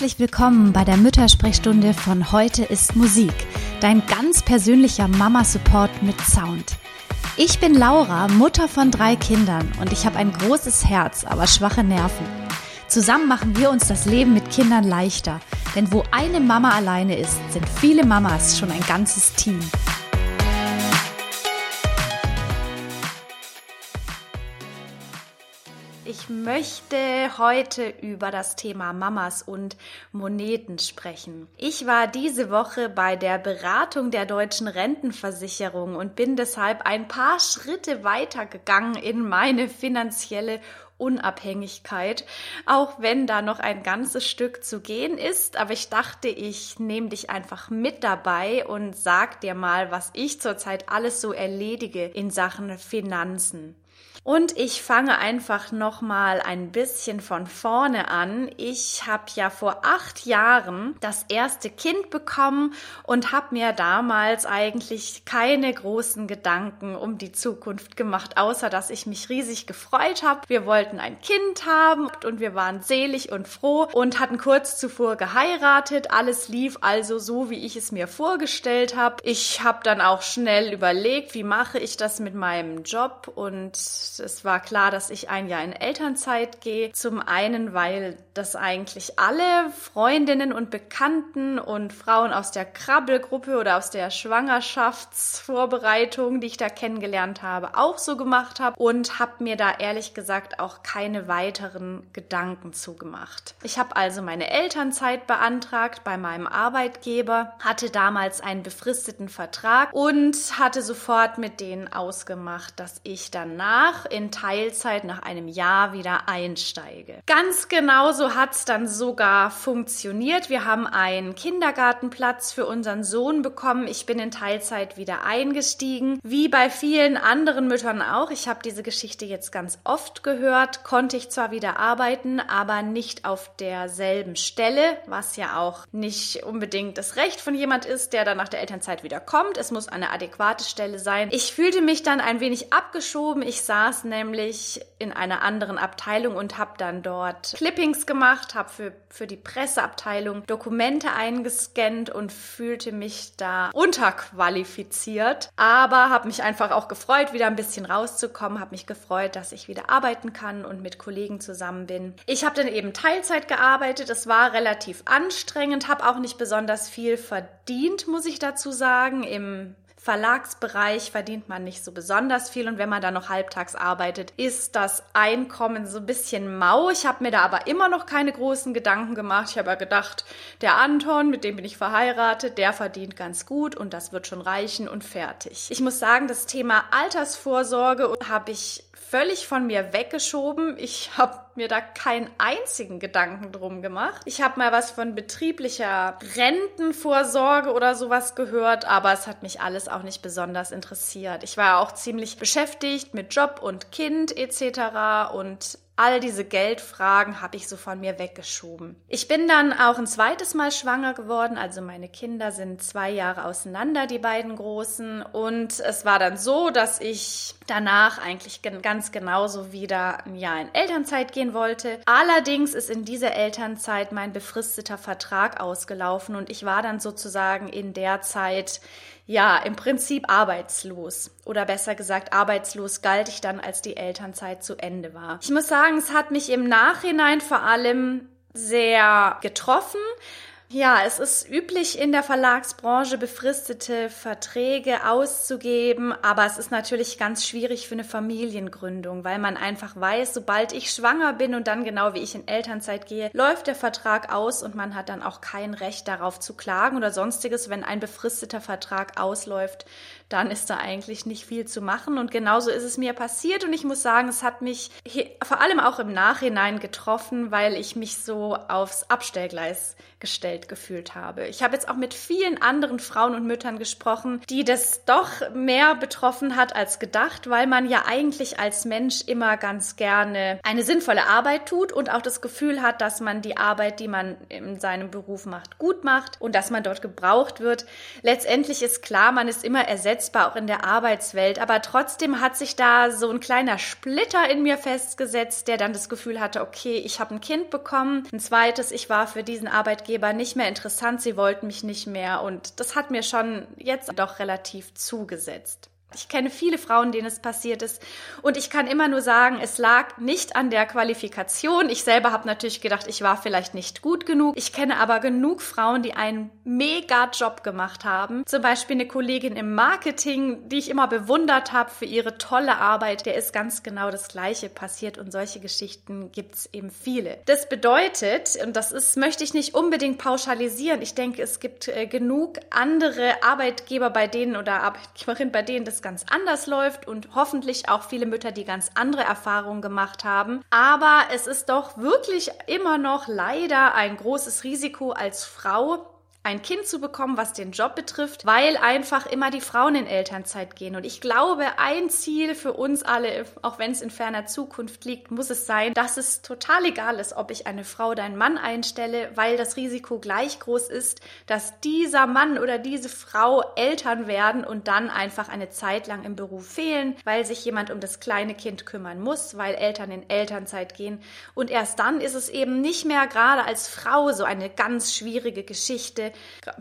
Herzlich willkommen bei der Müttersprechstunde von Heute ist Musik, dein ganz persönlicher Mama-Support mit Sound. Ich bin Laura, Mutter von drei Kindern und ich habe ein großes Herz, aber schwache Nerven. Zusammen machen wir uns das Leben mit Kindern leichter, denn wo eine Mama alleine ist, sind viele Mamas schon ein ganzes Team. Möchte heute über das Thema Mamas und Moneten sprechen. Ich war diese Woche bei der Beratung der deutschen Rentenversicherung und bin deshalb ein paar Schritte weitergegangen in meine finanzielle Unabhängigkeit, auch wenn da noch ein ganzes Stück zu gehen ist. Aber ich dachte, ich nehme dich einfach mit dabei und sag dir mal, was ich zurzeit alles so erledige in Sachen Finanzen. Und ich fange einfach noch mal ein bisschen von vorne an. Ich habe ja vor acht Jahren das erste Kind bekommen und habe mir damals eigentlich keine großen Gedanken um die Zukunft gemacht, außer dass ich mich riesig gefreut habe. Wir wollten ein Kind haben und wir waren selig und froh und hatten kurz zuvor geheiratet. Alles lief also so, wie ich es mir vorgestellt habe. Ich habe dann auch schnell überlegt, wie mache ich das mit meinem Job und es war klar, dass ich ein Jahr in Elternzeit gehe. Zum einen, weil das eigentlich alle Freundinnen und Bekannten und Frauen aus der Krabbelgruppe oder aus der Schwangerschaftsvorbereitung, die ich da kennengelernt habe, auch so gemacht habe und habe mir da ehrlich gesagt auch keine weiteren Gedanken zugemacht. Ich habe also meine Elternzeit beantragt bei meinem Arbeitgeber, hatte damals einen befristeten Vertrag und hatte sofort mit denen ausgemacht, dass ich danach in Teilzeit nach einem Jahr wieder einsteige. Ganz genauso hat es dann sogar funktioniert. Wir haben einen Kindergartenplatz für unseren Sohn bekommen. Ich bin in Teilzeit wieder eingestiegen. Wie bei vielen anderen Müttern auch. Ich habe diese Geschichte jetzt ganz oft gehört. Konnte ich zwar wieder arbeiten, aber nicht auf derselben Stelle, was ja auch nicht unbedingt das Recht von jemand ist, der dann nach der Elternzeit wieder kommt. Es muss eine adäquate Stelle sein. Ich fühlte mich dann ein wenig abgeschoben. Ich saß nämlich in einer anderen Abteilung und habe dann dort Clippings gemacht, habe für, für die Presseabteilung Dokumente eingescannt und fühlte mich da unterqualifiziert, aber habe mich einfach auch gefreut, wieder ein bisschen rauszukommen, habe mich gefreut, dass ich wieder arbeiten kann und mit Kollegen zusammen bin. Ich habe dann eben Teilzeit gearbeitet, es war relativ anstrengend, habe auch nicht besonders viel verdient, muss ich dazu sagen, im Verlagsbereich verdient man nicht so besonders viel und wenn man da noch halbtags arbeitet, ist das Einkommen so ein bisschen mau. Ich habe mir da aber immer noch keine großen Gedanken gemacht. Ich habe ja gedacht, der Anton, mit dem bin ich verheiratet, der verdient ganz gut und das wird schon reichen und fertig. Ich muss sagen, das Thema Altersvorsorge habe ich völlig von mir weggeschoben. Ich habe mir da keinen einzigen Gedanken drum gemacht. Ich habe mal was von betrieblicher Rentenvorsorge oder sowas gehört, aber es hat mich alles auch nicht besonders interessiert. Ich war auch ziemlich beschäftigt mit Job und Kind etc. und All diese Geldfragen habe ich so von mir weggeschoben. Ich bin dann auch ein zweites Mal schwanger geworden. Also meine Kinder sind zwei Jahre auseinander, die beiden Großen. Und es war dann so, dass ich danach eigentlich ganz genauso wieder ein Jahr in Elternzeit gehen wollte. Allerdings ist in dieser Elternzeit mein befristeter Vertrag ausgelaufen und ich war dann sozusagen in der Zeit ja, im Prinzip arbeitslos. Oder besser gesagt, arbeitslos galt ich dann, als die Elternzeit zu Ende war. Ich muss sagen, es hat mich im Nachhinein vor allem sehr getroffen, ja, es ist üblich in der Verlagsbranche befristete Verträge auszugeben, aber es ist natürlich ganz schwierig für eine Familiengründung, weil man einfach weiß, sobald ich schwanger bin und dann genau wie ich in Elternzeit gehe, läuft der Vertrag aus und man hat dann auch kein Recht darauf zu klagen oder sonstiges, wenn ein befristeter Vertrag ausläuft, dann ist da eigentlich nicht viel zu machen. Und genauso ist es mir passiert. Und ich muss sagen, es hat mich vor allem auch im Nachhinein getroffen, weil ich mich so aufs Abstellgleis gestellt gefühlt habe. Ich habe jetzt auch mit vielen anderen Frauen und Müttern gesprochen, die das doch mehr betroffen hat als gedacht, weil man ja eigentlich als Mensch immer ganz gerne eine sinnvolle Arbeit tut und auch das Gefühl hat, dass man die Arbeit, die man in seinem Beruf macht, gut macht und dass man dort gebraucht wird. Letztendlich ist klar, man ist immer ersetzbar, auch in der Arbeitswelt, aber trotzdem hat sich da so ein kleiner Splitter in mir festgesetzt, der dann das Gefühl hatte, okay, ich habe ein Kind bekommen, ein zweites, ich war für diesen Arbeitgeber nicht mehr interessant, sie wollten mich nicht mehr. Und das hat mir schon jetzt doch relativ zugesetzt. Ich kenne viele Frauen, denen es passiert ist. Und ich kann immer nur sagen, es lag nicht an der Qualifikation. Ich selber habe natürlich gedacht, ich war vielleicht nicht gut genug. Ich kenne aber genug Frauen, die einen mega Job gemacht haben. Zum Beispiel eine Kollegin im Marketing, die ich immer bewundert habe für ihre tolle Arbeit. Der ist ganz genau das Gleiche passiert. Und solche Geschichten gibt es eben viele. Das bedeutet, und das ist, möchte ich nicht unbedingt pauschalisieren. Ich denke, es gibt äh, genug andere Arbeitgeber bei denen oder Arbeitgeberinnen, bei denen das ganz anders läuft und hoffentlich auch viele Mütter, die ganz andere Erfahrungen gemacht haben. Aber es ist doch wirklich immer noch leider ein großes Risiko als Frau, ein Kind zu bekommen, was den Job betrifft, weil einfach immer die Frauen in Elternzeit gehen. Und ich glaube, ein Ziel für uns alle, auch wenn es in ferner Zukunft liegt, muss es sein, dass es total egal ist, ob ich eine Frau oder einen Mann einstelle, weil das Risiko gleich groß ist, dass dieser Mann oder diese Frau Eltern werden und dann einfach eine Zeit lang im Beruf fehlen, weil sich jemand um das kleine Kind kümmern muss, weil Eltern in Elternzeit gehen. Und erst dann ist es eben nicht mehr gerade als Frau so eine ganz schwierige Geschichte,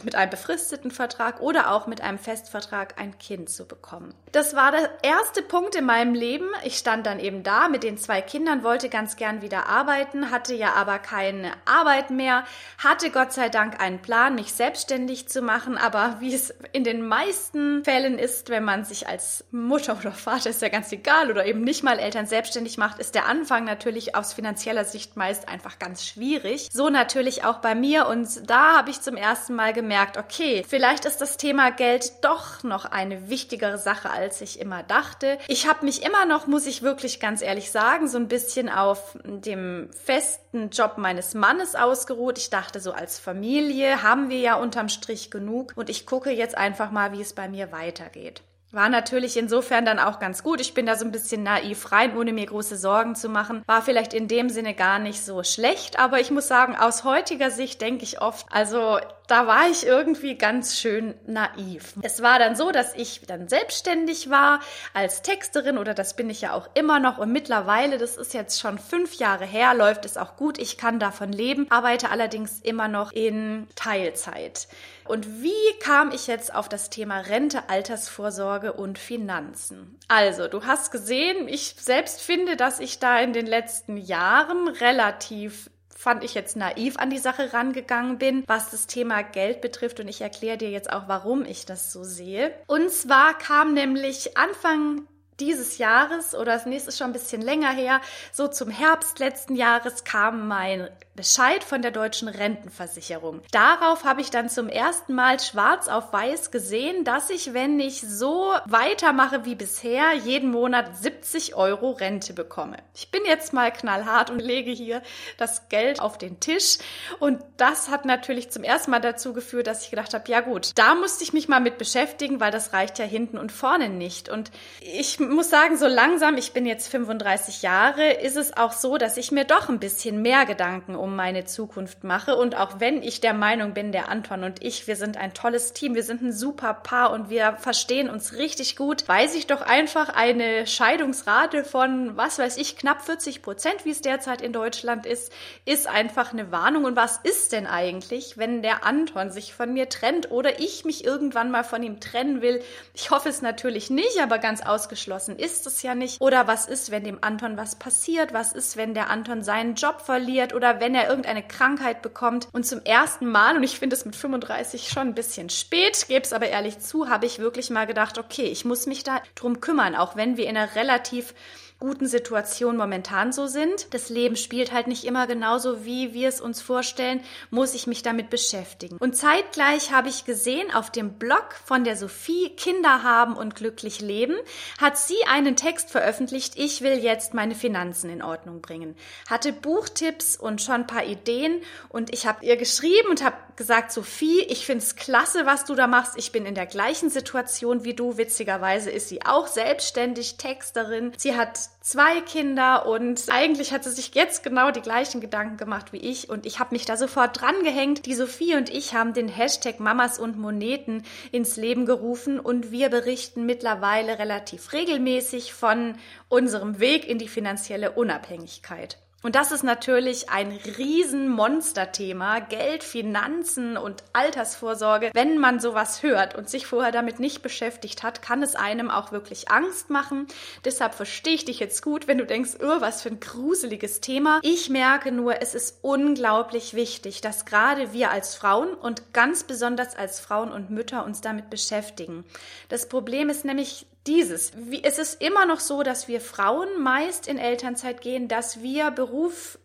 mit einem befristeten Vertrag oder auch mit einem Festvertrag ein Kind zu bekommen. Das war der erste Punkt in meinem Leben. Ich stand dann eben da mit den zwei Kindern, wollte ganz gern wieder arbeiten, hatte ja aber keine Arbeit mehr, hatte Gott sei Dank einen Plan, mich selbstständig zu machen, aber wie es in den meisten Fällen ist, wenn man sich als Mutter oder Vater, ist ja ganz egal, oder eben nicht mal Eltern selbstständig macht, ist der Anfang natürlich aus finanzieller Sicht meist einfach ganz schwierig. So natürlich auch bei mir und da habe ich zum ersten ersten Mal gemerkt, okay, vielleicht ist das Thema Geld doch noch eine wichtigere Sache, als ich immer dachte. Ich habe mich immer noch, muss ich wirklich ganz ehrlich sagen, so ein bisschen auf dem festen Job meines Mannes ausgeruht. Ich dachte, so als Familie haben wir ja unterm Strich genug und ich gucke jetzt einfach mal, wie es bei mir weitergeht. War natürlich insofern dann auch ganz gut. Ich bin da so ein bisschen naiv rein, ohne mir große Sorgen zu machen. War vielleicht in dem Sinne gar nicht so schlecht, aber ich muss sagen, aus heutiger Sicht denke ich oft, also da war ich irgendwie ganz schön naiv. Es war dann so, dass ich dann selbstständig war als Texterin oder das bin ich ja auch immer noch und mittlerweile, das ist jetzt schon fünf Jahre her, läuft es auch gut. Ich kann davon leben, arbeite allerdings immer noch in Teilzeit. Und wie kam ich jetzt auf das Thema Rente, Altersvorsorge und Finanzen? Also, du hast gesehen, ich selbst finde, dass ich da in den letzten Jahren relativ fand ich jetzt naiv an die Sache rangegangen bin, was das Thema Geld betrifft. Und ich erkläre dir jetzt auch, warum ich das so sehe. Und zwar kam nämlich Anfang dieses Jahres oder das nächste ist schon ein bisschen länger her, so zum Herbst letzten Jahres kam mein Bescheid von der deutschen Rentenversicherung. Darauf habe ich dann zum ersten Mal schwarz auf weiß gesehen, dass ich, wenn ich so weitermache wie bisher, jeden Monat 70 Euro Rente bekomme. Ich bin jetzt mal knallhart und lege hier das Geld auf den Tisch. Und das hat natürlich zum ersten Mal dazu geführt, dass ich gedacht habe, ja gut, da musste ich mich mal mit beschäftigen, weil das reicht ja hinten und vorne nicht. Und ich muss sagen, so langsam, ich bin jetzt 35 Jahre, ist es auch so, dass ich mir doch ein bisschen mehr Gedanken um um meine Zukunft mache. Und auch wenn ich der Meinung bin, der Anton und ich, wir sind ein tolles Team, wir sind ein super Paar und wir verstehen uns richtig gut, weiß ich doch einfach eine Scheidungsrate von, was weiß ich, knapp 40 Prozent, wie es derzeit in Deutschland ist, ist einfach eine Warnung. Und was ist denn eigentlich, wenn der Anton sich von mir trennt oder ich mich irgendwann mal von ihm trennen will? Ich hoffe es natürlich nicht, aber ganz ausgeschlossen ist es ja nicht. Oder was ist, wenn dem Anton was passiert? Was ist, wenn der Anton seinen Job verliert oder wenn er er irgendeine Krankheit bekommt. Und zum ersten Mal, und ich finde es mit 35 schon ein bisschen spät, gebe es aber ehrlich zu, habe ich wirklich mal gedacht, okay, ich muss mich da drum kümmern, auch wenn wir in einer relativ guten Situation momentan so sind. Das Leben spielt halt nicht immer genauso, wie wir es uns vorstellen, muss ich mich damit beschäftigen. Und zeitgleich habe ich gesehen, auf dem Blog von der Sophie Kinder haben und glücklich leben, hat sie einen Text veröffentlicht, ich will jetzt meine Finanzen in Ordnung bringen. Hatte Buchtipps und schon ein paar Ideen und ich habe ihr geschrieben und habe gesagt, Sophie, ich find's klasse, was du da machst. Ich bin in der gleichen Situation wie du. Witzigerweise ist sie auch selbstständig Texterin. Sie hat zwei Kinder und eigentlich hat sie sich jetzt genau die gleichen Gedanken gemacht wie ich und ich habe mich da sofort dran gehängt. Die Sophie und ich haben den Hashtag Mamas und Moneten ins Leben gerufen und wir berichten mittlerweile relativ regelmäßig von unserem Weg in die finanzielle Unabhängigkeit. Und das ist natürlich ein Riesenmonsterthema. Geld, Finanzen und Altersvorsorge. Wenn man sowas hört und sich vorher damit nicht beschäftigt hat, kann es einem auch wirklich Angst machen. Deshalb verstehe ich dich jetzt gut, wenn du denkst, oh, was für ein gruseliges Thema. Ich merke nur, es ist unglaublich wichtig, dass gerade wir als Frauen und ganz besonders als Frauen und Mütter uns damit beschäftigen. Das Problem ist nämlich dieses. Wie, es ist immer noch so, dass wir Frauen meist in Elternzeit gehen, dass wir beruflich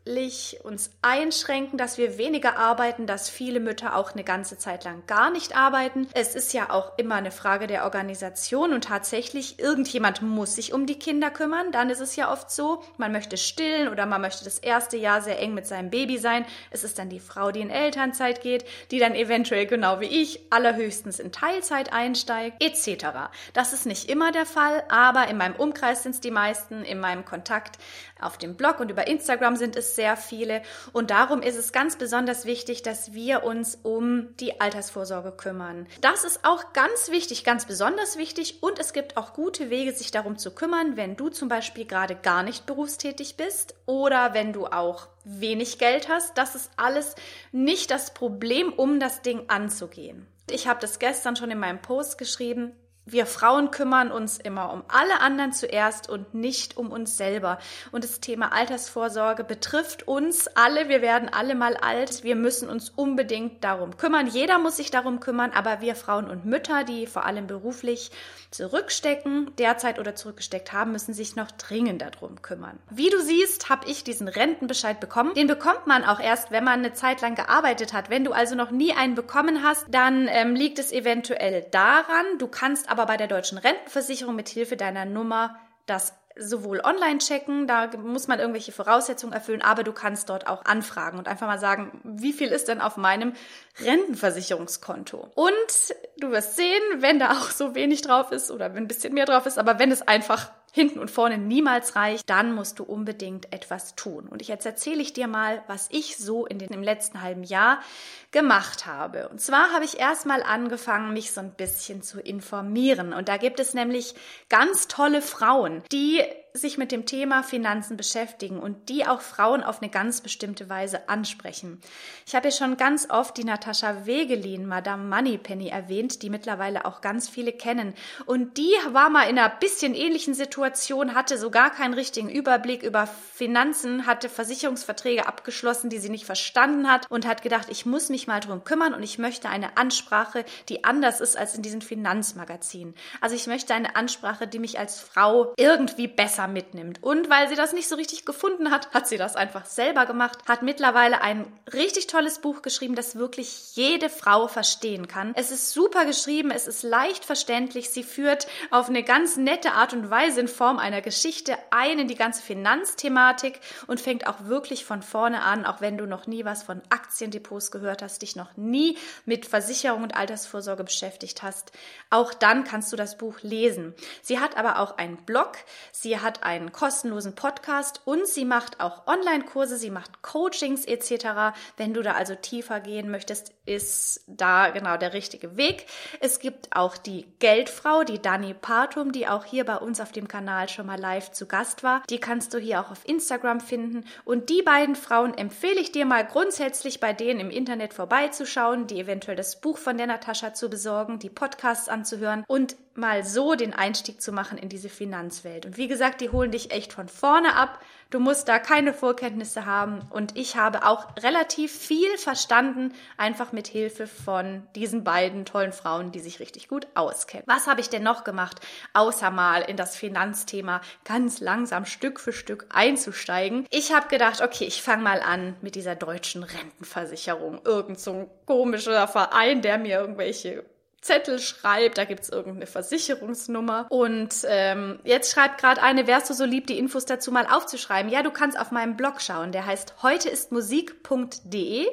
uns einschränken, dass wir weniger arbeiten, dass viele Mütter auch eine ganze Zeit lang gar nicht arbeiten. Es ist ja auch immer eine Frage der Organisation und tatsächlich irgendjemand muss sich um die Kinder kümmern. Dann ist es ja oft so, man möchte stillen oder man möchte das erste Jahr sehr eng mit seinem Baby sein. Es ist dann die Frau, die in Elternzeit geht, die dann eventuell genau wie ich allerhöchstens in Teilzeit einsteigt, etc. Das ist nicht immer der Fall, aber in meinem Umkreis sind es die meisten, in meinem Kontakt auf dem Blog und über Instagram sind es sehr viele. Und darum ist es ganz besonders wichtig, dass wir uns um die Altersvorsorge kümmern. Das ist auch ganz wichtig, ganz besonders wichtig. Und es gibt auch gute Wege, sich darum zu kümmern, wenn du zum Beispiel gerade gar nicht berufstätig bist oder wenn du auch wenig Geld hast. Das ist alles nicht das Problem, um das Ding anzugehen. Ich habe das gestern schon in meinem Post geschrieben wir Frauen kümmern uns immer um alle anderen zuerst und nicht um uns selber. Und das Thema Altersvorsorge betrifft uns alle. Wir werden alle mal alt. Wir müssen uns unbedingt darum kümmern. Jeder muss sich darum kümmern, aber wir Frauen und Mütter, die vor allem beruflich zurückstecken, derzeit oder zurückgesteckt haben, müssen sich noch dringend darum kümmern. Wie du siehst, habe ich diesen Rentenbescheid bekommen. Den bekommt man auch erst, wenn man eine Zeit lang gearbeitet hat. Wenn du also noch nie einen bekommen hast, dann ähm, liegt es eventuell daran. Du kannst bei der deutschen Rentenversicherung mit Hilfe deiner Nummer das sowohl online checken, da muss man irgendwelche Voraussetzungen erfüllen, aber du kannst dort auch anfragen und einfach mal sagen, wie viel ist denn auf meinem Rentenversicherungskonto? Und du wirst sehen, wenn da auch so wenig drauf ist oder wenn ein bisschen mehr drauf ist, aber wenn es einfach hinten und vorne niemals reicht, dann musst du unbedingt etwas tun. Und jetzt erzähle ich dir mal, was ich so in den, im letzten halben Jahr gemacht habe. Und zwar habe ich erstmal angefangen, mich so ein bisschen zu informieren. Und da gibt es nämlich ganz tolle Frauen, die sich mit dem Thema Finanzen beschäftigen und die auch Frauen auf eine ganz bestimmte Weise ansprechen. Ich habe ja schon ganz oft die Natascha Wegelin, Madame Moneypenny erwähnt, die mittlerweile auch ganz viele kennen. Und die war mal in einer bisschen ähnlichen Situation, hatte so gar keinen richtigen Überblick über Finanzen, hatte Versicherungsverträge abgeschlossen, die sie nicht verstanden hat und hat gedacht, ich muss mich mal drum kümmern und ich möchte eine Ansprache, die anders ist als in diesen Finanzmagazinen. Also ich möchte eine Ansprache, die mich als Frau irgendwie besser besser mitnimmt. Und weil sie das nicht so richtig gefunden hat, hat sie das einfach selber gemacht, hat mittlerweile ein richtig tolles Buch geschrieben, das wirklich jede Frau verstehen kann. Es ist super geschrieben, es ist leicht verständlich, sie führt auf eine ganz nette Art und Weise in Form einer Geschichte ein in die ganze Finanzthematik und fängt auch wirklich von vorne an, auch wenn du noch nie was von Aktiendepots gehört hast, dich noch nie mit Versicherung und Altersvorsorge beschäftigt hast. Auch dann kannst du das Buch lesen. Sie hat aber auch einen Blog, sie hat hat einen kostenlosen Podcast und sie macht auch Online-Kurse, sie macht Coachings etc. Wenn du da also tiefer gehen möchtest, ist da genau der richtige Weg. Es gibt auch die Geldfrau, die Dani Partum, die auch hier bei uns auf dem Kanal schon mal live zu Gast war. Die kannst du hier auch auf Instagram finden. Und die beiden Frauen empfehle ich dir mal grundsätzlich bei denen im Internet vorbeizuschauen, die eventuell das Buch von der Natascha zu besorgen, die Podcasts anzuhören und mal so den Einstieg zu machen in diese Finanzwelt. Und wie gesagt, die holen dich echt von vorne ab. Du musst da keine Vorkenntnisse haben. Und ich habe auch relativ viel verstanden, einfach mit Hilfe von diesen beiden tollen Frauen, die sich richtig gut auskennen. Was habe ich denn noch gemacht, außer mal in das Finanzthema ganz langsam Stück für Stück einzusteigen? Ich habe gedacht, okay, ich fange mal an mit dieser deutschen Rentenversicherung. Irgend so ein komischer Verein, der mir irgendwelche Zettel schreibt, da gibt's irgendeine Versicherungsnummer. Und ähm, jetzt schreibt gerade eine, wärst du so lieb, die Infos dazu mal aufzuschreiben? Ja, du kannst auf meinem Blog schauen, der heißt heuteistmusik.de.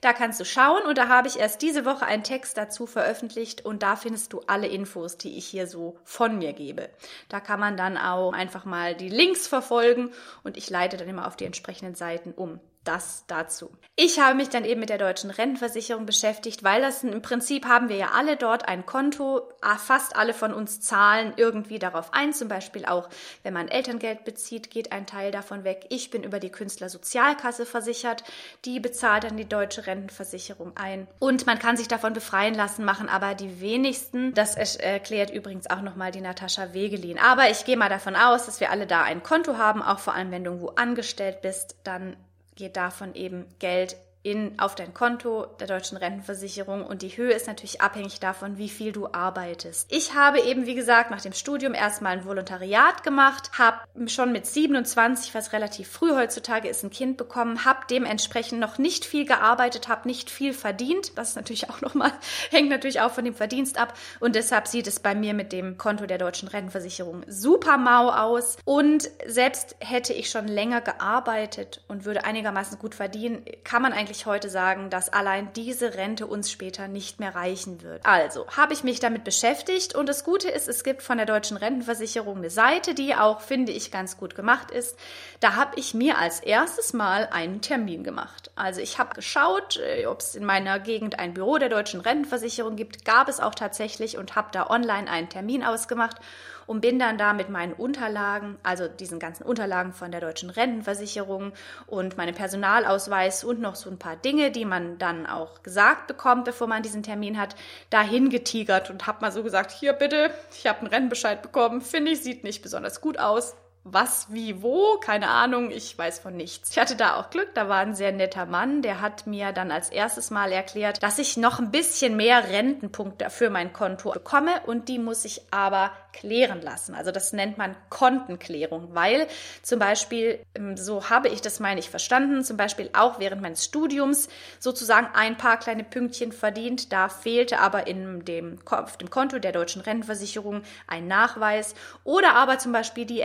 Da kannst du schauen und da habe ich erst diese Woche einen Text dazu veröffentlicht und da findest du alle Infos, die ich hier so von mir gebe. Da kann man dann auch einfach mal die Links verfolgen und ich leite dann immer auf die entsprechenden Seiten um das dazu. Ich habe mich dann eben mit der deutschen Rentenversicherung beschäftigt, weil das im Prinzip haben wir ja alle dort ein Konto. Ah, fast alle von uns zahlen irgendwie darauf ein. Zum Beispiel auch, wenn man Elterngeld bezieht, geht ein Teil davon weg. Ich bin über die Künstlersozialkasse versichert. Die bezahlt dann die deutsche Rentenversicherung ein. Und man kann sich davon befreien lassen, machen aber die wenigsten. Das erklärt übrigens auch nochmal die Natascha Wegelin. Aber ich gehe mal davon aus, dass wir alle da ein Konto haben. Auch vor allem, wenn du irgendwo angestellt bist, dann geht davon eben Geld in, auf dein Konto der deutschen Rentenversicherung und die Höhe ist natürlich abhängig davon, wie viel du arbeitest. Ich habe eben, wie gesagt, nach dem Studium erstmal ein Volontariat gemacht, habe schon mit 27, was relativ früh heutzutage ist, ein Kind bekommen, habe dementsprechend noch nicht viel gearbeitet, habe nicht viel verdient. Das ist natürlich auch nochmal, hängt natürlich auch von dem Verdienst ab und deshalb sieht es bei mir mit dem Konto der deutschen Rentenversicherung super mau aus und selbst hätte ich schon länger gearbeitet und würde einigermaßen gut verdienen, kann man eigentlich eigentlich heute sagen, dass allein diese Rente uns später nicht mehr reichen wird. Also habe ich mich damit beschäftigt und das Gute ist, es gibt von der deutschen Rentenversicherung eine Seite, die auch, finde ich, ganz gut gemacht ist. Da habe ich mir als erstes Mal einen Termin gemacht. Also ich habe geschaut, äh, ob es in meiner Gegend ein Büro der deutschen Rentenversicherung gibt. Gab es auch tatsächlich und habe da online einen Termin ausgemacht und bin dann da mit meinen Unterlagen, also diesen ganzen Unterlagen von der deutschen Rentenversicherung und meinem Personalausweis und noch so ein paar Dinge, die man dann auch gesagt bekommt, bevor man diesen Termin hat, dahin getigert und habe mal so gesagt, hier bitte, ich habe einen Rennbescheid bekommen, finde ich, sieht nicht besonders gut aus was, wie, wo, keine Ahnung, ich weiß von nichts. Ich hatte da auch Glück, da war ein sehr netter Mann, der hat mir dann als erstes Mal erklärt, dass ich noch ein bisschen mehr Rentenpunkte für mein Konto bekomme und die muss ich aber klären lassen. Also das nennt man Kontenklärung, weil zum Beispiel, ähm, so habe ich das, meine ich, verstanden, zum Beispiel auch während meines Studiums sozusagen ein paar kleine Pünktchen verdient. Da fehlte aber in dem, auf dem Konto der deutschen Rentenversicherung ein Nachweis oder aber zum Beispiel die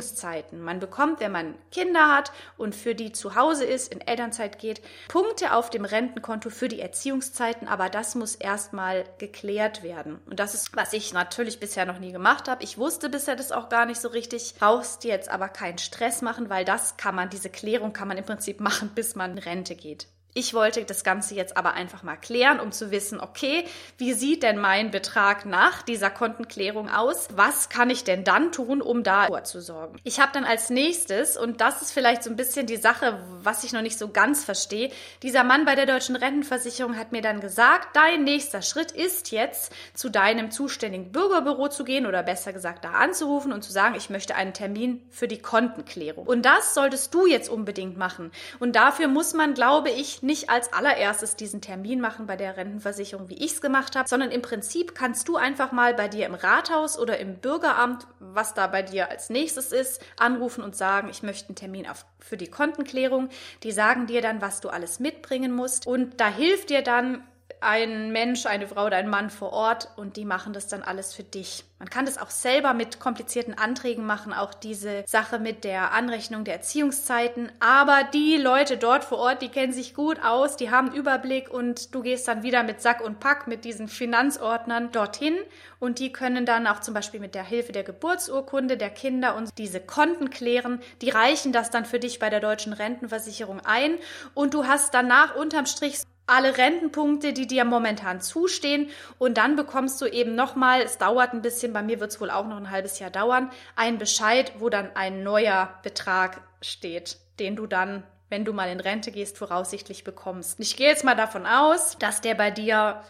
Erziehungszeiten. Man bekommt, wenn man Kinder hat und für die zu Hause ist, in Elternzeit geht, Punkte auf dem Rentenkonto für die Erziehungszeiten, aber das muss erstmal geklärt werden. Und das ist, was ich natürlich bisher noch nie gemacht habe. Ich wusste bisher das auch gar nicht so richtig. Brauchst jetzt aber keinen Stress machen, weil das kann man, diese Klärung kann man im Prinzip machen, bis man in Rente geht. Ich wollte das Ganze jetzt aber einfach mal klären, um zu wissen, okay, wie sieht denn mein Betrag nach dieser Kontenklärung aus? Was kann ich denn dann tun, um da vorzusorgen? Ich habe dann als nächstes, und das ist vielleicht so ein bisschen die Sache, was ich noch nicht so ganz verstehe, dieser Mann bei der deutschen Rentenversicherung hat mir dann gesagt, dein nächster Schritt ist jetzt, zu deinem zuständigen Bürgerbüro zu gehen oder besser gesagt da anzurufen und zu sagen, ich möchte einen Termin für die Kontenklärung. Und das solltest du jetzt unbedingt machen. Und dafür muss man, glaube ich, nicht als allererstes diesen Termin machen bei der Rentenversicherung, wie ich es gemacht habe, sondern im Prinzip kannst du einfach mal bei dir im Rathaus oder im Bürgeramt, was da bei dir als nächstes ist, anrufen und sagen, ich möchte einen Termin auf, für die Kontenklärung. Die sagen dir dann, was du alles mitbringen musst und da hilft dir dann ein Mensch, eine Frau oder ein Mann vor Ort und die machen das dann alles für dich. Man kann das auch selber mit komplizierten Anträgen machen, auch diese Sache mit der Anrechnung der Erziehungszeiten. Aber die Leute dort vor Ort, die kennen sich gut aus, die haben Überblick und du gehst dann wieder mit Sack und Pack mit diesen Finanzordnern dorthin und die können dann auch zum Beispiel mit der Hilfe der Geburtsurkunde der Kinder und diese Konten klären. Die reichen das dann für dich bei der deutschen Rentenversicherung ein und du hast danach unterm Strich alle Rentenpunkte, die dir momentan zustehen. Und dann bekommst du eben nochmal, es dauert ein bisschen, bei mir wird es wohl auch noch ein halbes Jahr dauern, einen Bescheid, wo dann ein neuer Betrag steht, den du dann wenn du mal in Rente gehst, voraussichtlich bekommst. Ich gehe jetzt mal davon aus, dass der bei dir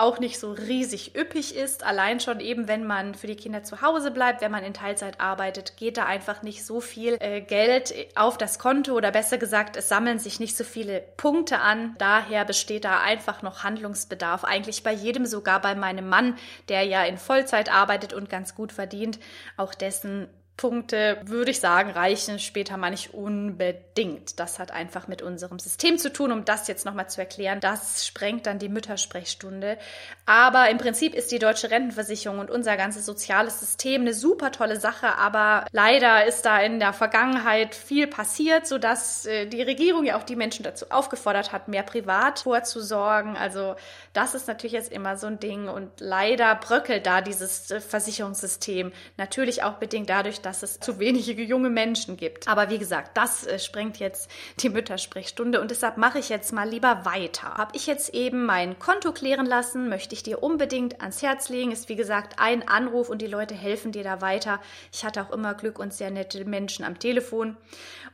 auch nicht so riesig üppig ist. Allein schon eben, wenn man für die Kinder zu Hause bleibt, wenn man in Teilzeit arbeitet, geht da einfach nicht so viel äh, Geld auf das Konto oder besser gesagt, es sammeln sich nicht so viele Punkte an. Daher besteht da einfach noch Handlungsbedarf. Eigentlich bei jedem, sogar bei meinem Mann, der ja in Vollzeit arbeitet und ganz gut verdient. Auch dessen Punkte, würde ich sagen, reichen später mal nicht unbedingt. Das hat einfach mit unserem System zu tun, um das jetzt nochmal zu erklären. Das sprengt dann die Müttersprechstunde. Aber im Prinzip ist die deutsche Rentenversicherung und unser ganzes soziales System eine super tolle Sache. Aber leider ist da in der Vergangenheit viel passiert, sodass äh, die Regierung ja auch die Menschen dazu aufgefordert hat, mehr privat vorzusorgen. Also das ist natürlich jetzt immer so ein Ding und leider bröckelt da dieses äh, Versicherungssystem. Natürlich auch bedingt dadurch, dass dass es zu wenige junge Menschen gibt. Aber wie gesagt, das äh, sprengt jetzt die Müttersprechstunde und deshalb mache ich jetzt mal lieber weiter. Habe ich jetzt eben mein Konto klären lassen, möchte ich dir unbedingt ans Herz legen. Ist wie gesagt ein Anruf und die Leute helfen dir da weiter. Ich hatte auch immer Glück und sehr nette Menschen am Telefon.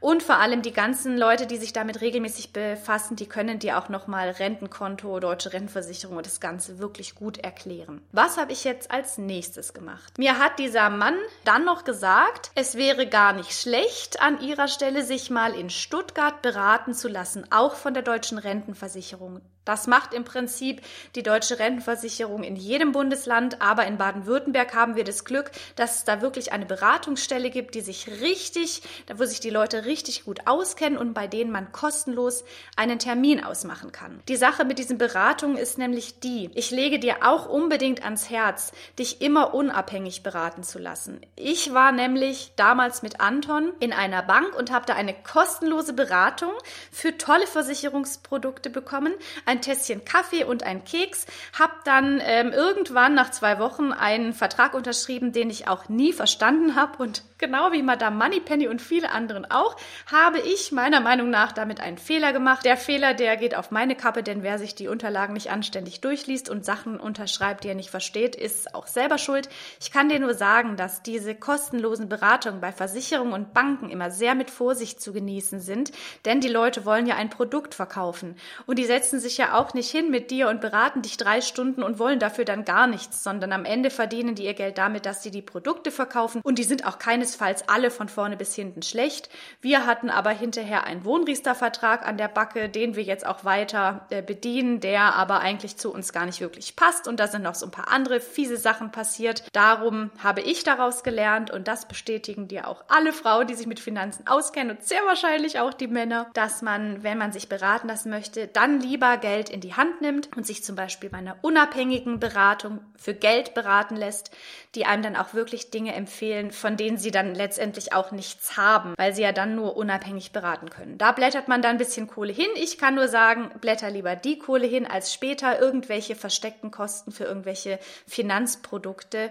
Und vor allem die ganzen Leute, die sich damit regelmäßig befassen, die können dir auch nochmal Rentenkonto, deutsche Rentenversicherung und das Ganze wirklich gut erklären. Was habe ich jetzt als nächstes gemacht? Mir hat dieser Mann dann noch gesagt, gesagt, es wäre gar nicht schlecht, an ihrer Stelle sich mal in Stuttgart beraten zu lassen, auch von der deutschen Rentenversicherung. Das macht im Prinzip die deutsche Rentenversicherung in jedem Bundesland, aber in Baden-Württemberg haben wir das Glück, dass es da wirklich eine Beratungsstelle gibt, die sich richtig, wo sich die Leute richtig gut auskennen und bei denen man kostenlos einen Termin ausmachen kann. Die Sache mit diesen Beratungen ist nämlich die, ich lege dir auch unbedingt ans Herz, dich immer unabhängig beraten zu lassen. Ich war nämlich damals mit Anton in einer Bank und habe da eine kostenlose Beratung für tolle Versicherungsprodukte bekommen. Ein Tässchen Kaffee und ein Keks, habe dann ähm, irgendwann nach zwei Wochen einen Vertrag unterschrieben, den ich auch nie verstanden habe und genau wie Madame Moneypenny und viele anderen auch, habe ich meiner Meinung nach damit einen Fehler gemacht. Der Fehler, der geht auf meine Kappe, denn wer sich die Unterlagen nicht anständig durchliest und Sachen unterschreibt, die er nicht versteht, ist auch selber schuld. Ich kann dir nur sagen, dass diese kostenlosen Beratungen bei Versicherungen und Banken immer sehr mit Vorsicht zu genießen sind, denn die Leute wollen ja ein Produkt verkaufen und die setzen sich ja auch nicht hin mit dir und beraten dich drei Stunden und wollen dafür dann gar nichts, sondern am Ende verdienen die ihr Geld damit, dass sie die Produkte verkaufen und die sind auch keinesfalls alle von vorne bis hinten schlecht. Wir hatten aber hinterher einen Wohnriester-Vertrag an der Backe, den wir jetzt auch weiter äh, bedienen, der aber eigentlich zu uns gar nicht wirklich passt und da sind noch so ein paar andere fiese Sachen passiert. Darum habe ich daraus gelernt und das bestätigen dir auch alle Frauen, die sich mit Finanzen auskennen und sehr wahrscheinlich auch die Männer, dass man, wenn man sich beraten lassen möchte, dann lieber Geld Geld in die Hand nimmt und sich zum Beispiel bei einer unabhängigen Beratung für Geld beraten lässt, die einem dann auch wirklich Dinge empfehlen, von denen sie dann letztendlich auch nichts haben, weil sie ja dann nur unabhängig beraten können. Da blättert man dann ein bisschen Kohle hin. Ich kann nur sagen, blätter lieber die Kohle hin, als später irgendwelche versteckten Kosten für irgendwelche Finanzprodukte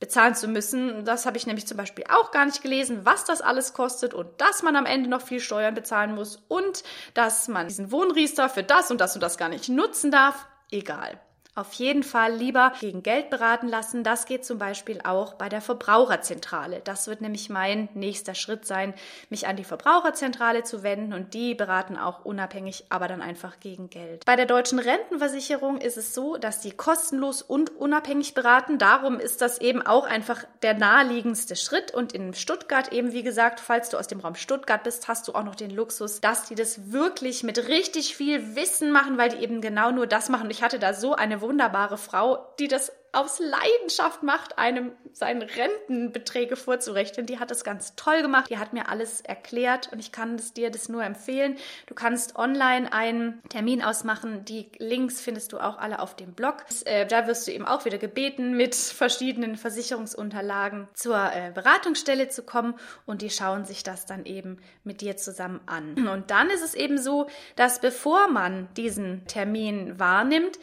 bezahlen zu müssen. Das habe ich nämlich zum Beispiel auch gar nicht gelesen, was das alles kostet und dass man am Ende noch viel Steuern bezahlen muss und dass man diesen Wohnriester für das und das und das gar nicht nutzen darf. Egal. Auf jeden Fall lieber gegen Geld beraten lassen. Das geht zum Beispiel auch bei der Verbraucherzentrale. Das wird nämlich mein nächster Schritt sein, mich an die Verbraucherzentrale zu wenden und die beraten auch unabhängig, aber dann einfach gegen Geld. Bei der deutschen Rentenversicherung ist es so, dass die kostenlos und unabhängig beraten. Darum ist das eben auch einfach der naheliegendste Schritt. Und in Stuttgart eben, wie gesagt, falls du aus dem Raum Stuttgart bist, hast du auch noch den Luxus, dass die das wirklich mit richtig viel Wissen machen, weil die eben genau nur das machen. Ich hatte da so eine wunderbare Frau, die das aus Leidenschaft macht, einem seine Rentenbeträge vorzurechnen. Die hat das ganz toll gemacht. Die hat mir alles erklärt und ich kann dir das nur empfehlen. Du kannst online einen Termin ausmachen. Die Links findest du auch alle auf dem Blog. Äh, da wirst du eben auch wieder gebeten, mit verschiedenen Versicherungsunterlagen zur äh, Beratungsstelle zu kommen und die schauen sich das dann eben mit dir zusammen an. Und dann ist es eben so, dass bevor man diesen Termin wahrnimmt,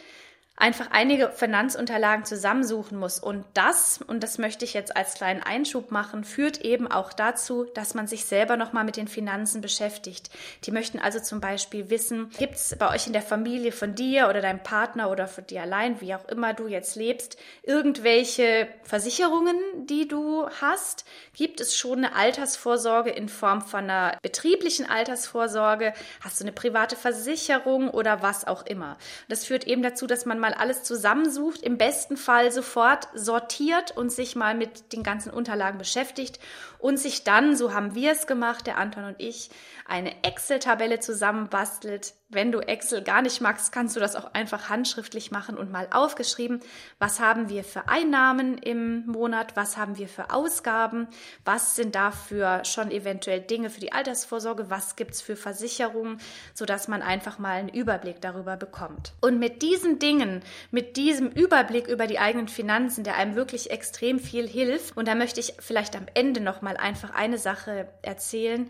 einfach einige Finanzunterlagen zusammensuchen muss. Und das, und das möchte ich jetzt als kleinen Einschub machen, führt eben auch dazu, dass man sich selber nochmal mit den Finanzen beschäftigt. Die möchten also zum Beispiel wissen, gibt es bei euch in der Familie von dir oder deinem Partner oder von dir allein, wie auch immer du jetzt lebst, irgendwelche Versicherungen, die du hast? Gibt es schon eine Altersvorsorge in Form von einer betrieblichen Altersvorsorge? Hast du eine private Versicherung oder was auch immer? Das führt eben dazu, dass man mal alles zusammensucht, im besten Fall sofort sortiert und sich mal mit den ganzen Unterlagen beschäftigt und sich dann, so haben wir es gemacht, der Anton und ich, eine Excel-Tabelle zusammenbastelt. Wenn du Excel gar nicht magst, kannst du das auch einfach handschriftlich machen und mal aufgeschrieben, was haben wir für Einnahmen im Monat, was haben wir für Ausgaben, was sind dafür schon eventuell Dinge für die Altersvorsorge, was gibt's für Versicherungen, sodass man einfach mal einen Überblick darüber bekommt. Und mit diesen Dingen, mit diesem Überblick über die eigenen Finanzen, der einem wirklich extrem viel hilft, und da möchte ich vielleicht am Ende noch mal einfach eine Sache erzählen,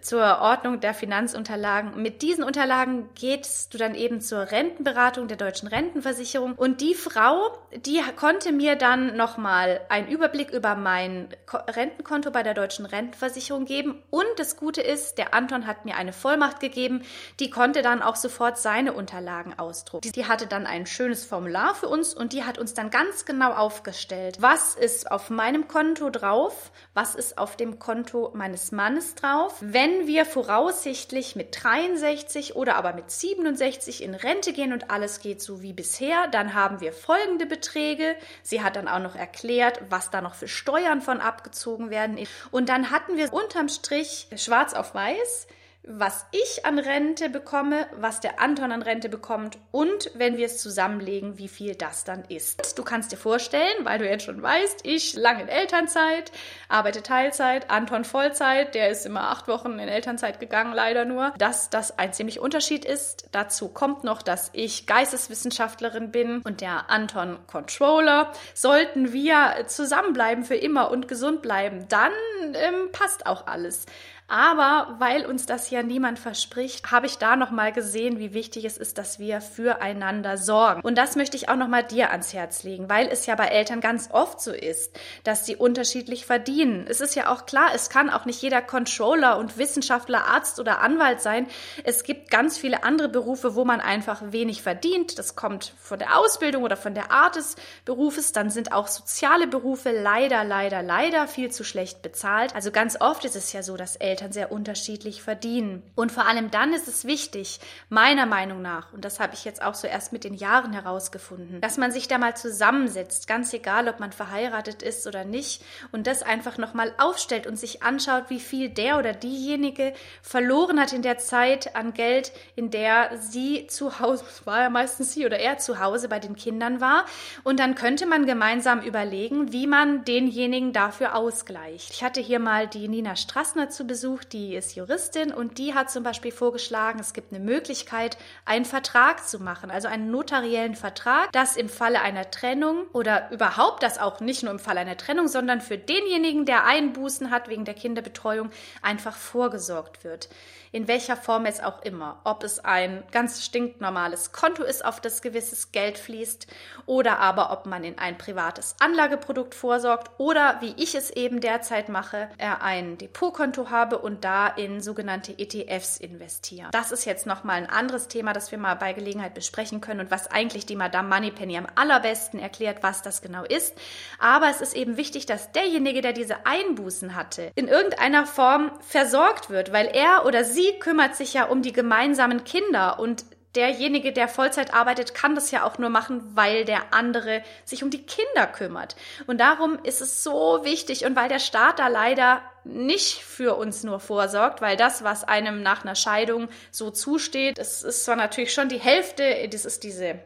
zur Ordnung der Finanzunterlagen. Mit diesen Unterlagen gehst du dann eben zur Rentenberatung der deutschen Rentenversicherung und die Frau, die konnte mir dann nochmal einen Überblick über mein Rentenkonto bei der deutschen Rentenversicherung geben und das Gute ist, der Anton hat mir eine Vollmacht gegeben, die konnte dann auch sofort seine Unterlagen ausdrucken. Die hatte dann ein schönes Formular für uns und die hat uns dann ganz genau aufgestellt, was ist auf meinem Konto drauf, was ist auf dem Konto meines Mannes drauf, wenn wir voraussichtlich mit 63 oder aber mit 67 in Rente gehen und alles geht so wie bisher, dann haben wir folgende Beträge. Sie hat dann auch noch erklärt, was da noch für Steuern von abgezogen werden. Und dann hatten wir unterm Strich schwarz auf weiß was ich an Rente bekomme, was der Anton an Rente bekommt und wenn wir es zusammenlegen, wie viel das dann ist. Du kannst dir vorstellen, weil du jetzt schon weißt, ich lange in Elternzeit, arbeite Teilzeit, Anton Vollzeit, der ist immer acht Wochen in Elternzeit gegangen, leider nur, dass das ein ziemlich Unterschied ist. Dazu kommt noch, dass ich Geisteswissenschaftlerin bin und der Anton Controller. Sollten wir zusammenbleiben für immer und gesund bleiben, dann ähm, passt auch alles. Aber weil uns das ja niemand verspricht, habe ich da nochmal gesehen, wie wichtig es ist, dass wir füreinander sorgen. Und das möchte ich auch nochmal dir ans Herz legen, weil es ja bei Eltern ganz oft so ist, dass sie unterschiedlich verdienen. Es ist ja auch klar, es kann auch nicht jeder Controller und Wissenschaftler, Arzt oder Anwalt sein. Es gibt ganz viele andere Berufe, wo man einfach wenig verdient. Das kommt von der Ausbildung oder von der Art des Berufes. Dann sind auch soziale Berufe leider, leider, leider viel zu schlecht bezahlt. Also ganz oft ist es ja so, dass Eltern Eltern sehr unterschiedlich verdienen. Und vor allem dann ist es wichtig, meiner Meinung nach, und das habe ich jetzt auch so erst mit den Jahren herausgefunden, dass man sich da mal zusammensetzt, ganz egal, ob man verheiratet ist oder nicht, und das einfach nochmal aufstellt und sich anschaut, wie viel der oder diejenige verloren hat in der Zeit an Geld, in der sie zu Hause, war ja meistens sie oder er zu Hause bei den Kindern war. Und dann könnte man gemeinsam überlegen, wie man denjenigen dafür ausgleicht. Ich hatte hier mal die Nina Strassner zu Besuch besucht, die ist Juristin und die hat zum Beispiel vorgeschlagen, es gibt eine Möglichkeit, einen Vertrag zu machen, also einen notariellen Vertrag, dass im Falle einer Trennung oder überhaupt das auch nicht nur im Fall einer Trennung, sondern für denjenigen, der Einbußen hat wegen der Kinderbetreuung, einfach vorgesorgt wird in welcher Form es auch immer. Ob es ein ganz stinknormales Konto ist, auf das gewisses Geld fließt, oder aber ob man in ein privates Anlageprodukt vorsorgt oder wie ich es eben derzeit mache, ein Depotkonto habe und da in sogenannte ETFs investiere. Das ist jetzt nochmal ein anderes Thema, das wir mal bei Gelegenheit besprechen können und was eigentlich die Madame Moneypenny am allerbesten erklärt, was das genau ist. Aber es ist eben wichtig, dass derjenige, der diese Einbußen hatte, in irgendeiner Form versorgt wird, weil er oder sie kümmert sich ja um die gemeinsamen Kinder und derjenige, der Vollzeit arbeitet, kann das ja auch nur machen, weil der andere sich um die Kinder kümmert. Und darum ist es so wichtig und weil der Staat da leider nicht für uns nur vorsorgt, weil das, was einem nach einer Scheidung so zusteht, das ist zwar natürlich schon die Hälfte, das ist diese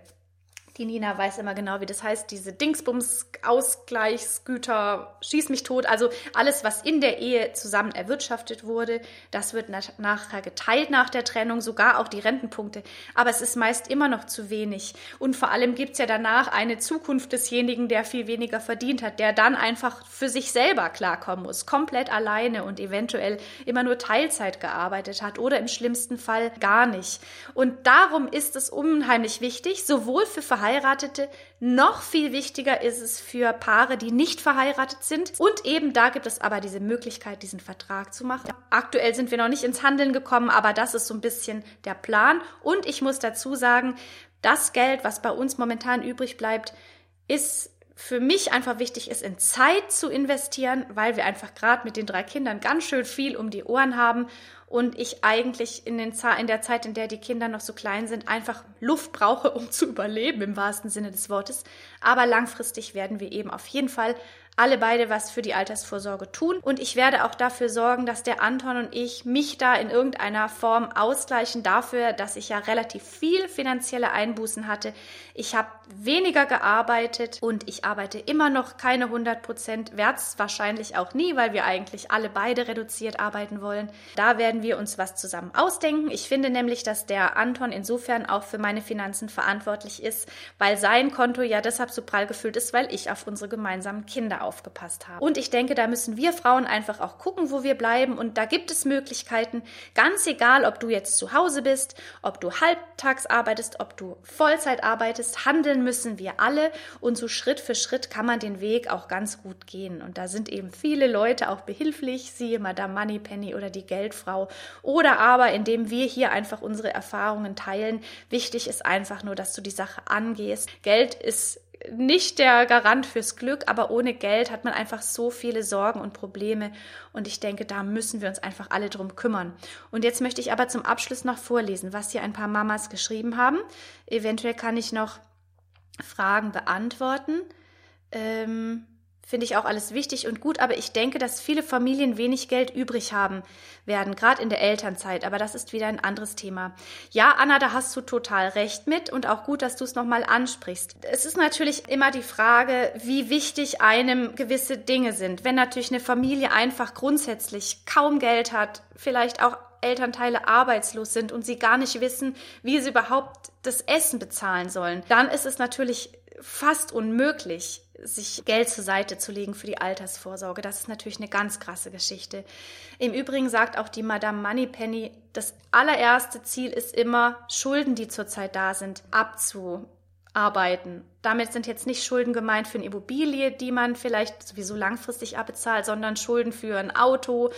die Nina weiß immer genau, wie das heißt. Diese Dingsbums-Ausgleichsgüter, schieß mich tot. Also alles, was in der Ehe zusammen erwirtschaftet wurde, das wird nachher geteilt nach der Trennung, sogar auch die Rentenpunkte. Aber es ist meist immer noch zu wenig. Und vor allem gibt es ja danach eine Zukunft desjenigen, der viel weniger verdient hat, der dann einfach für sich selber klarkommen muss, komplett alleine und eventuell immer nur Teilzeit gearbeitet hat oder im schlimmsten Fall gar nicht. Und darum ist es unheimlich wichtig, sowohl für Verhalten Verheiratete. Noch viel wichtiger ist es für Paare, die nicht verheiratet sind. Und eben da gibt es aber diese Möglichkeit, diesen Vertrag zu machen. Aktuell sind wir noch nicht ins Handeln gekommen, aber das ist so ein bisschen der Plan. Und ich muss dazu sagen, das Geld, was bei uns momentan übrig bleibt, ist für mich einfach wichtig ist, in Zeit zu investieren, weil wir einfach gerade mit den drei Kindern ganz schön viel um die Ohren haben und ich eigentlich in, den, in der Zeit, in der die Kinder noch so klein sind, einfach Luft brauche, um zu überleben im wahrsten Sinne des Wortes. Aber langfristig werden wir eben auf jeden Fall alle beide was für die Altersvorsorge tun. Und ich werde auch dafür sorgen, dass der Anton und ich mich da in irgendeiner Form ausgleichen dafür, dass ich ja relativ viel finanzielle Einbußen hatte. Ich habe weniger gearbeitet und ich arbeite immer noch keine 100 Prozent, werde wahrscheinlich auch nie, weil wir eigentlich alle beide reduziert arbeiten wollen. Da werden wir uns was zusammen ausdenken. Ich finde nämlich, dass der Anton insofern auch für meine Finanzen verantwortlich ist, weil sein Konto ja deshalb so prall gefüllt ist, weil ich auf unsere gemeinsamen Kinder aufgepasst habe. Und ich denke, da müssen wir Frauen einfach auch gucken, wo wir bleiben. Und da gibt es Möglichkeiten, ganz egal, ob du jetzt zu Hause bist, ob du halbtags arbeitest, ob du Vollzeit arbeitest, handeln müssen wir alle. Und so Schritt für Schritt kann man den Weg auch ganz gut gehen. Und da sind eben viele Leute auch behilflich, siehe Madame Moneypenny oder die Geldfrau. Oder aber, indem wir hier einfach unsere Erfahrungen teilen. Wichtig ist einfach nur, dass du die Sache angehst. Geld ist nicht der Garant fürs Glück, aber ohne Geld hat man einfach so viele Sorgen und Probleme. Und ich denke, da müssen wir uns einfach alle drum kümmern. Und jetzt möchte ich aber zum Abschluss noch vorlesen, was hier ein paar Mamas geschrieben haben. Eventuell kann ich noch Fragen beantworten. Ähm, Finde ich auch alles wichtig und gut, aber ich denke, dass viele Familien wenig Geld übrig haben werden, gerade in der Elternzeit. Aber das ist wieder ein anderes Thema. Ja, Anna, da hast du total recht mit und auch gut, dass du es nochmal ansprichst. Es ist natürlich immer die Frage, wie wichtig einem gewisse Dinge sind. Wenn natürlich eine Familie einfach grundsätzlich kaum Geld hat, vielleicht auch Elternteile arbeitslos sind und sie gar nicht wissen, wie sie überhaupt das Essen bezahlen sollen, dann ist es natürlich fast unmöglich, sich Geld zur Seite zu legen für die Altersvorsorge. Das ist natürlich eine ganz krasse Geschichte. Im Übrigen sagt auch die Madame Moneypenny, das allererste Ziel ist immer, Schulden, die zurzeit da sind, abzuarbeiten. Damit sind jetzt nicht Schulden gemeint für eine Immobilie, die man vielleicht sowieso langfristig abbezahlt, sondern Schulden für ein Auto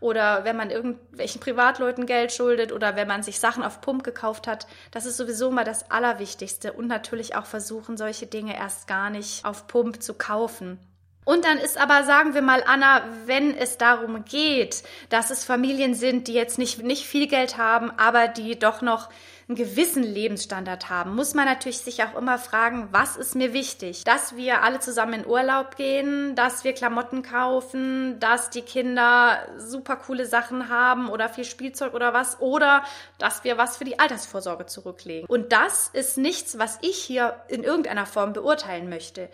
oder wenn man irgendwelchen Privatleuten Geld schuldet oder wenn man sich Sachen auf Pump gekauft hat. Das ist sowieso mal das Allerwichtigste und natürlich auch versuchen, solche Dinge erst gar nicht auf Pump zu kaufen. Und dann ist aber, sagen wir mal, Anna, wenn es darum geht, dass es Familien sind, die jetzt nicht, nicht viel Geld haben, aber die doch noch einen gewissen Lebensstandard haben, muss man natürlich sich auch immer fragen, was ist mir wichtig? Dass wir alle zusammen in Urlaub gehen, dass wir Klamotten kaufen, dass die Kinder super coole Sachen haben oder viel Spielzeug oder was, oder dass wir was für die Altersvorsorge zurücklegen. Und das ist nichts, was ich hier in irgendeiner Form beurteilen möchte.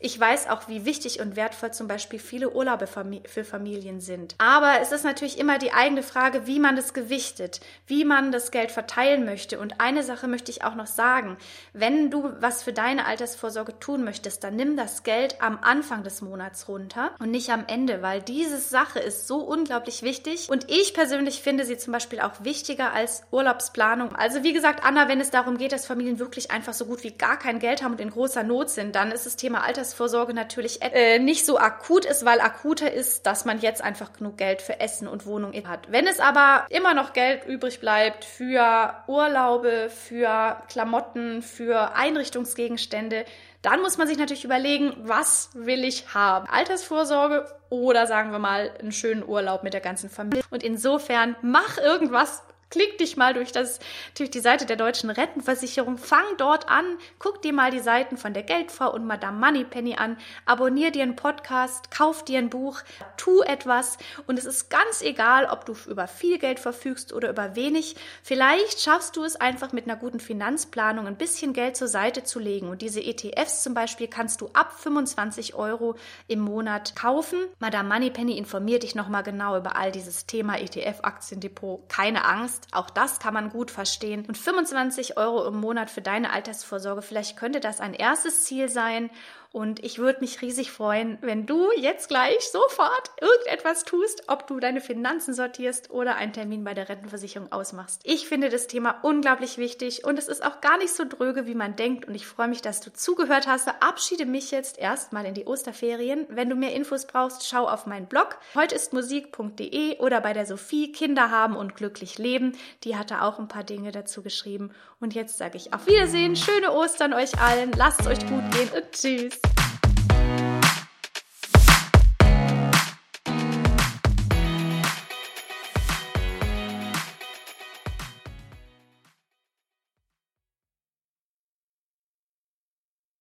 Ich weiß auch, wie wichtig und wertvoll zum Beispiel viele Urlaube für Familien sind. Aber es ist natürlich immer die eigene Frage, wie man das gewichtet, wie man das Geld verteilen möchte. Und eine Sache möchte ich auch noch sagen. Wenn du was für deine Altersvorsorge tun möchtest, dann nimm das Geld am Anfang des Monats runter und nicht am Ende, weil diese Sache ist so unglaublich wichtig. Und ich persönlich finde sie zum Beispiel auch wichtiger als Urlaubsplanung. Also wie gesagt, Anna, wenn es darum geht, dass Familien wirklich einfach so gut wie gar kein Geld haben und in großer Not sind, dann ist das Thema Alters Altersvorsorge natürlich äh, nicht so akut ist, weil akuter ist, dass man jetzt einfach genug Geld für Essen und Wohnung hat. Wenn es aber immer noch Geld übrig bleibt für Urlaube, für Klamotten, für Einrichtungsgegenstände, dann muss man sich natürlich überlegen, was will ich haben? Altersvorsorge oder sagen wir mal einen schönen Urlaub mit der ganzen Familie. Und insofern mach irgendwas, Klick dich mal durch das, durch die Seite der deutschen Rentenversicherung, fang dort an, guck dir mal die Seiten von der Geldfrau und Madame Moneypenny an, abonnier dir einen Podcast, kauf dir ein Buch, tu etwas. Und es ist ganz egal, ob du über viel Geld verfügst oder über wenig. Vielleicht schaffst du es einfach mit einer guten Finanzplanung ein bisschen Geld zur Seite zu legen. Und diese ETFs zum Beispiel kannst du ab 25 Euro im Monat kaufen. Madame Moneypenny informiert dich nochmal genau über all dieses Thema ETF Aktiendepot. Keine Angst kannst. Auch das kann man gut verstehen. Und 25 Euro im Monat für deine Altersvorsorge, vielleicht könnte das ein erstes Ziel sein und ich würde mich riesig freuen, wenn du jetzt gleich sofort irgendetwas tust, ob du deine Finanzen sortierst oder einen Termin bei der Rentenversicherung ausmachst. Ich finde das Thema unglaublich wichtig und es ist auch gar nicht so dröge, wie man denkt. Und ich freue mich, dass du zugehört hast. Verabschiede mich jetzt erstmal in die Osterferien. Wenn du mehr Infos brauchst, schau auf meinen Blog. Heute ist Musik.de oder bei der Sophie Kinder haben und glücklich leben. Die hatte auch ein paar Dinge dazu geschrieben. Und jetzt sage ich auf Wiedersehen, schöne Ostern euch allen, lasst es euch gut gehen und tschüss.